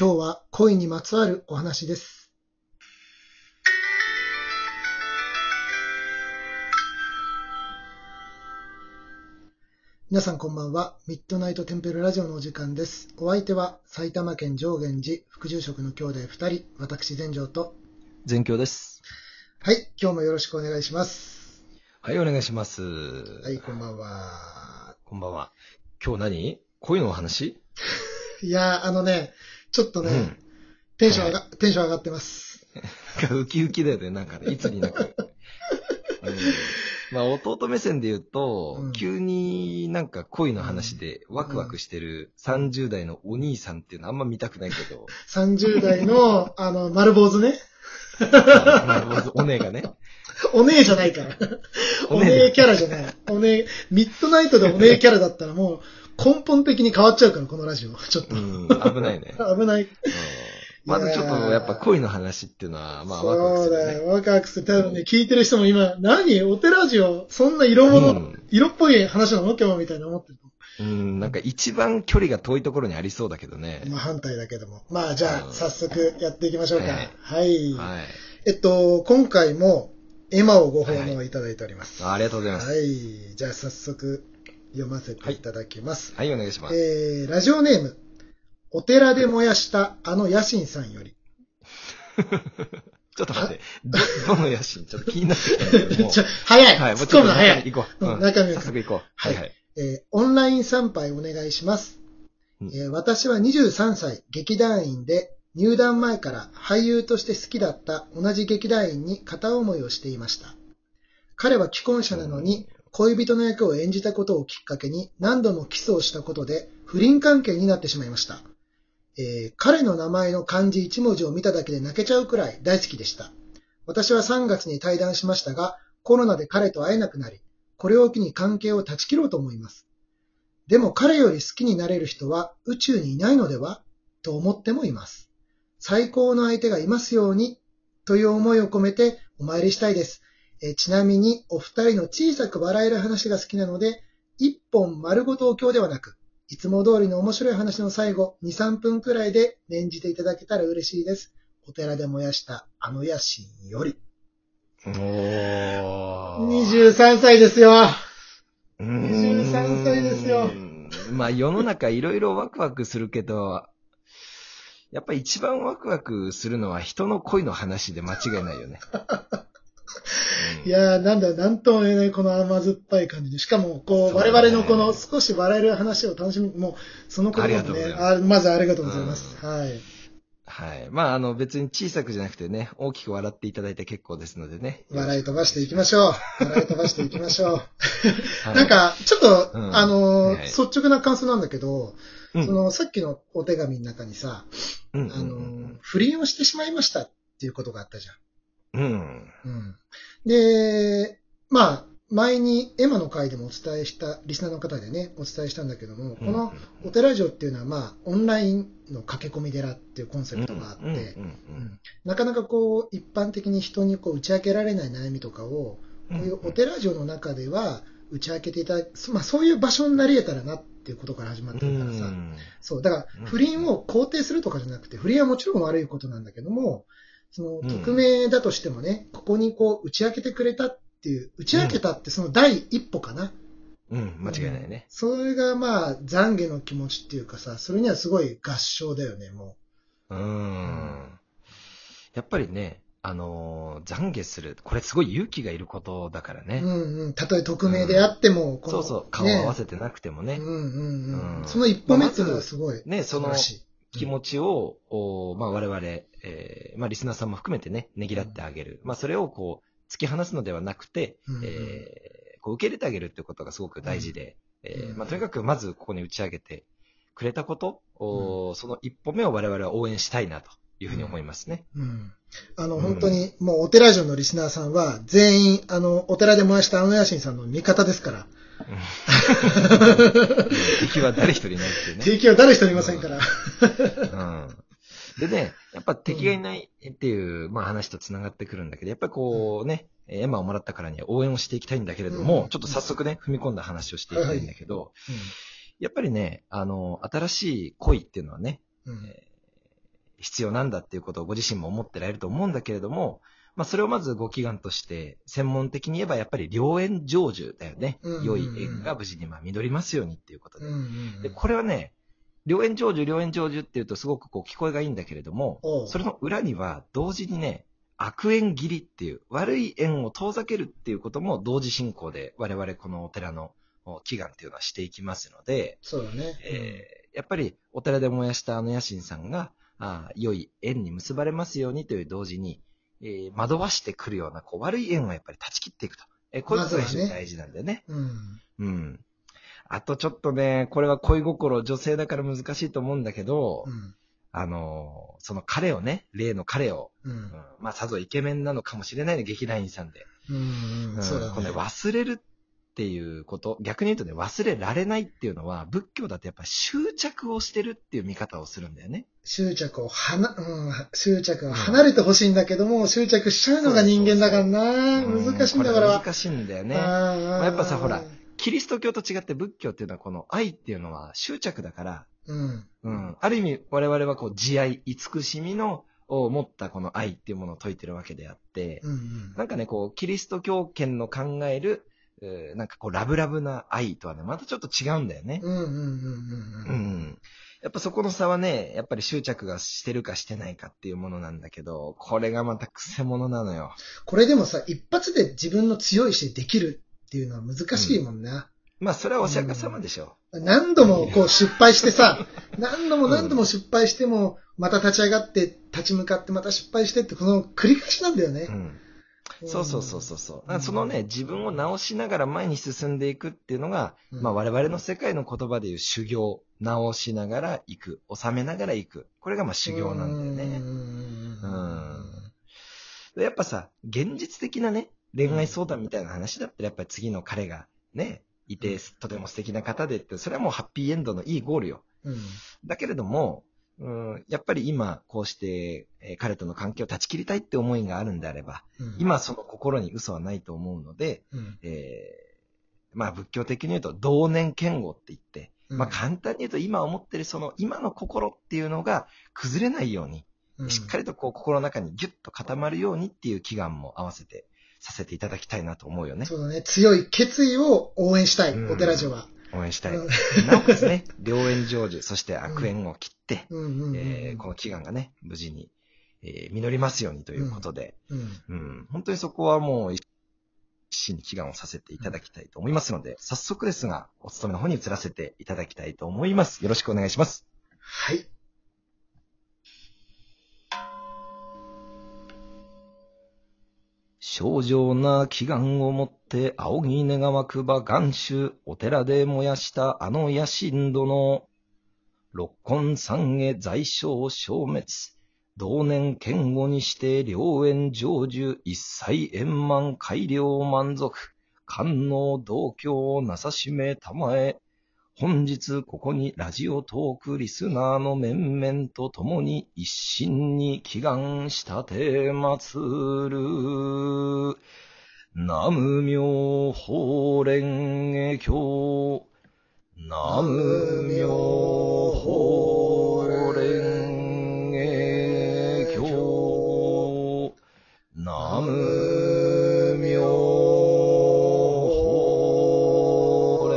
今日は恋にまつわるお話です。皆さんこんばんは。ミッドナイトテンペルラジオのお時間です。お相手は埼玉県上元寺副住職の兄弟二人、私全城と。全教です。はい、今日もよろしくお願いします。はい、お願いします。はい、こんばんは。こんばんは。今日何？恋のお話？いやー、あのね、ちょっとね、うん。テンション上が、テンション上がってます。ウキウキだよね、なんかね、いつになく。うんまあ、弟目線で言うと、うん急になんか恋の話でワクワクしてる30代のお兄さんっていうのあんま見たくないけど、30代の、あの、丸坊主ね。まあお姉がね。お姉じゃないから。お姉キャラじゃない。お姉、ミッドナイトでお姉キャラだったらもう根本的に変わっちゃうから、このラジオ。ちょっと。うん、危ないね。危ない。うんまずちょっとやっぱ恋の話っていうのは、まあワクワクするね。そうだよ。ワクワクする。多分ね、聞いてる人も今、何？お寺ジオ、そんな色物、うん色っぽい話なの？今日みたいな思ってる。うん、なんか一番距離が遠いところにありそうだけどね。まあ反対だけども。まあじゃあ、うん早速やっていきましょうか。はいはい。はい。えっと、今回も、エマをご奉納いただいております。あありがとうございます。はい。じゃあ早速読ませていただきます。はい、お願いします。えー、ラジオネーム、お寺で燃やしたあの野心さんより。ちょっと待って、ど、どの野心？ちょっと気になってきたんだけども。ちょ早い、はい、も突っうちょっと込むの早い。行こう。うん中身を早速行こう。はいはい。えーオンライン参拝お願いします。うんえー私は23歳、劇団員で、入団前から俳優として好きだった同じ劇団員に片思いをしていました。彼は既婚者なのに、恋人の役を演じたことをきっかけに何度もキスをしたことで不倫関係になってしまいました。えー彼の名前の漢字1文字を見ただけで泣けちゃうくらい大好きでした。私は3月に対談しましたが、コロナで彼と会えなくなり、これを機に関係を断ち切ろうと思います。でも彼より好きになれる人は宇宙にいないのではと思ってもいます。最高の相手がいますようにという思いを込めてお参りしたいです。えーちなみにお二人の小さく笑える話が好きなので、一本丸ごとお経ではなく、いつも通りの面白い話の最後、2、3分くらいで念じていただけたら嬉しいです。お寺で燃やしたあの野心より。おー。23歳ですよ。うーん23歳ですよ。まあ世の中いろいろワクワクするけど、やっぱ一番ワクワクするのは人の恋の話で間違いないよね。うんいやー、なんだ、なんとも言えないこの甘酸っぱい感じで。しかも、こう、我々のこの少し笑える話を楽しみ、もう、そのこともありがとうございね、ますあまずありがとうございます。はい。はい。まあ、あの、別に小さくじゃなくてね、大きく笑っていただいて結構ですのでね。笑い飛ばしていきましょう。笑い飛ばしていきましょう。はいなん、か、ちょっと、うんあのーはい率直な感想なんだけど、うんその、さっきのお手紙の中にさ、うんあのー不倫をしてしまいましたっていうことがあったじゃん。うん。で、まあ、前にエマの回でもお伝えした、リスナーの方でね、お伝えしたんだけども、このお寺城っていうのは、まあ、オンラインの駆け込み寺っていうコンセプトがあって、なかなかこう、一般的に人にこう打ち明けられない悩みとかを、こういうお寺城の中では打ち明けていただく、まあそういう場所になり得たらなっていうことから始まってるからさ、うん。そう、だからうん不倫を肯定するとかじゃなくて、不倫はもちろん悪いことなんだけども、そのうん匿名だとしてもね、ここにこう打ち明けてくれたっていう、打ち明けたってその第一歩かな。うん、間違いないね。それがまあ懺悔の気持ちっていうかさ、それにはすごい合唱だよね、もうん。やっぱりね、あのー懺悔する。これすごい勇気がいることだからう。ね。うんうん。たとえ匿名であっても、このそうそう、顔を合わせてなくてもね。うんうんうんうんその一歩目っていうのはすごい。ね、その気持ちを、おまあ我々、えーまあリスナーさんも含めてね、ねぎらってあげる。まあそれをこう、突き放すのではなくて、うんうんえーこう受け入れてあげるっていうことがすごく大事で、えーうんまあとにかくまずここに打ち上げてくれたこと、おその一歩目を我々は応援したいなというふうに思いますね。うん。あの、うん本当に、もうお寺城のリスナーさんは、全員、あの、お寺で燃やしたあの野心さんの味方ですから。敵は誰一人いないっていうね。敵は誰一人いませんから。うん。でね、やっぱ敵がいないっていう、まあ話と繋がってくるんだけど、やっぱりこうね、エマをもらったからには応援をしていきたいんだけれども、うん。ちょっと早速ね、踏み込んだ話をしていきたいんだけど、やっぱりね、あの、新しい恋っていうのはね、必要なんだっていうことをご自身も思ってられると思うんだけれども、まあ、それをまずご祈願として、専門的に言えばやっぱり良縁成就だよね。うんうんうん良い縁が無事にまあ実りますようにっていうことで。うんうんで、これはね、良縁成就、良縁成就っていうとすごくこう聞こえがいいんだけれども、それの裏には同時にね、悪縁切りっていう、悪い縁を遠ざけるっていうことも同時進行で我々このお寺のお祈願っていうのはしていきますので、そうだね。えーやっぱりお寺で燃やしたあの野心さんが、あー良い縁に結ばれますようにという同時に、えー惑わしてくるようなこう悪い縁をやっぱり断ち切っていくと。えーこういうことが非常に大事なんだよね。うん。うん。あとちょっとね、これは恋心、女性だから難しいと思うんだけど、うん。あのーその彼をね、例の彼を、ううんん。まあさぞイケメンなのかもしれないね、劇団員さんで。うん。うん。そうだねこのね、。忘れるっていうこと、逆に言うとね、忘れられないっていうのは、仏教だとやっぱ執着をしてるっていう見方をするんだよね。執着をはな、うん、執着を離れてほしいんだけども、執着しちゃうのが人間だからな。うん難しいんだから。難しいんだよね。まあやっぱさほらキリスト教と違って仏教っていうのはこの愛っていうのは執着だから、うん。うん。ある意味我々はこう慈愛、慈しみの、を持ったこの愛っていうものを説いてるわけであって、うんうん。なんかね、こう、キリスト教圏の考える、えーなんかこう、ラブラブな愛とはね、またちょっと違うんだよね。うんうんうんうんううん。ん。やっぱそこの差はね、やっぱり執着がしてるかしてないかっていうものなんだけど、これがまた癖者なのよ。これでもさ、一発で自分の強い意志でできるっていうのは難しいもんな。まあ、それはお釈迦様でしょ何度もこう失敗してさ、何度も何度も失敗しても、また立ち上がって、立ち向かってまた失敗してって、この繰り返しなんだよう。ねう。ん。そうそうそうそうそう。うん。そのね、自分を直しながら前に進んでいくっていうのが、うん。まあ我々の世界の言葉でいう修行、直しながら行く、収めながら行く。これがまあ修行なんだよね。うん。でやっぱさ、現実的なね、恋愛相談みたいな話だったら、やっぱり次の彼がね、いて、とても素敵な方でって、それはもうハッピーエンドのいいゴールよ。うん。だけれども、うん、やっぱり今、こうして、えー彼との関係を断ち切りたいって思いがあるんであれば、うん今その心に嘘はないと思うので、うんえーまあ仏教的に言うと、同年嫌悪って言って、まあ簡単に言うと今思ってるその今の心っていうのが崩れないように、うんしっかりとこう心の中にギュッと固まるようにっていう祈願も合わせてさせていただきたいなと思うよね。そうだね。強い決意を応援したい、うんお寺女は。応援したい。うんなおかつね、良縁成就、そして悪縁を切って、この祈願がね、無事に、えー実りますようにということで、うんうん、本当にそこはもう一心に祈願をさせていただきたいと思いますので、早速ですが、お勤めの方に移らせていただきたいと思います。よろしくお願いします。はい。正常な祈願をもって仰ぎ願わくば願主、お寺で燃やしたあの野心殿。六根三へ在所消滅。同年剣護にして良縁成就、一切円満改良満足。官能同居をなさしめたまえ。本日ここにラジオトークリスナーの面々と共に一心に祈願したてまつる。南無妙法蓮華経。南無妙法蓮華経。南無妙法蓮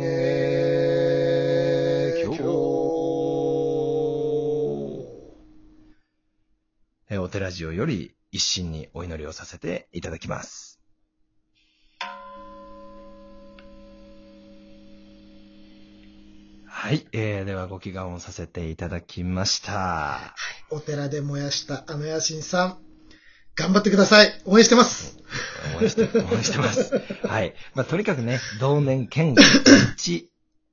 華経。えお寺ジオより一心にお祈りをさせていただきます。はい、えー、ではご祈願をさせていただきました。お寺で燃やしたあの野心さん、頑張ってください。応援してます。応援して、応援してます。はい。まあ、とにかくね、同年、剣、道、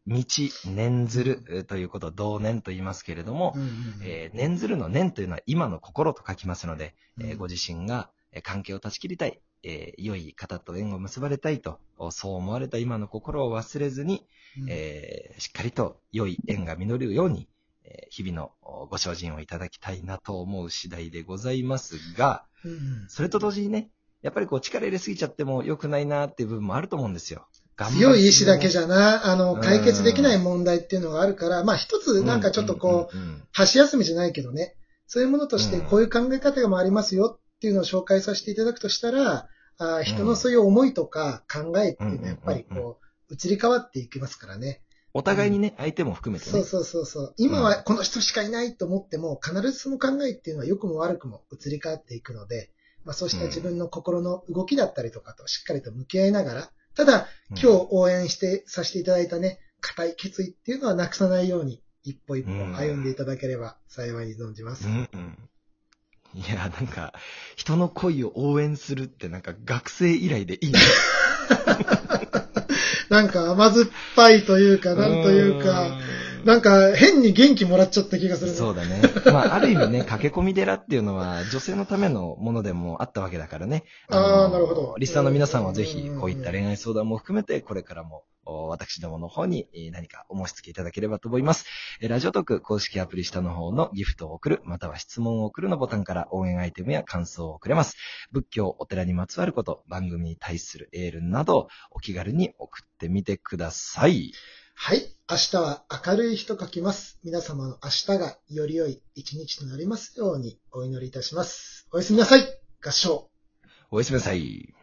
道、念ずるえーということを同年と言いますけれども、うんうんえー念ずるの念というのは今の心と書きますので、えーうんご自身がえー関係を断ち切りたい、えー良い方と縁を結ばれたいと、おそう思われた今の心を忘れずに、うん。えーしっかりと良い縁が実るように、えー日々のおご精進をいただきたいなと思う次第でございますが、うんうん。それと同時にね、やっぱりこう力入れすぎちゃっても良くないなっていう部分もあると思うんですよ。強い意志だけじゃゃな、あの、うん。解決できない問題っていうのがあるから、まあ一つなんかちょっとこう、箸休みじゃないけどね、そういうものとしてうん。こういう考え方もありますよっていうのを紹介させていただくとしたら、あー人のそういう思いとか考えっていうのはやっぱりこう、移り変わっていきますからね。お互いにね、相手も含めてね。そうそうそうそう。今はこの人しかいないと思っても、必ずその考えっていうのは良くも悪くも移り変わっていくので、まあそうした自分の心の動きだったりとかとしっかりと向き合いながら、ただうん今日応援してさせていただいたね、固い決意っていうのはなくさないように、一歩一歩歩んでいただければ幸いに存じます。うんうん。いや、なんか、人の恋を応援するってなんか学生以来でいいね。なんか甘酸っぱいというか、なんというか、なんか変に元気もらっちゃった気がするね。そうだね。まあ、ある意味ね、駆け込み寺っていうのは女性のためのものでもあったわけだからね。あーのなるほどリスナーの皆さんはぜひうん、こういった恋愛相談も含めて、これからも、お私どもの方にえー何かお申し付けいただければと思います。えーラジオトーク公式アプリ下の方のギフトを送る、または質問を送るのボタンから応援アイテムや感想を送れます。仏教、お寺にまつわること、番組に対するエールなど、お気軽に送ってみてください。はい。明日は明るい日と書きます。皆様の明日がより良い一日となりますようにお祈りいたします。おやすみなさい。合唱。おやすみなさい。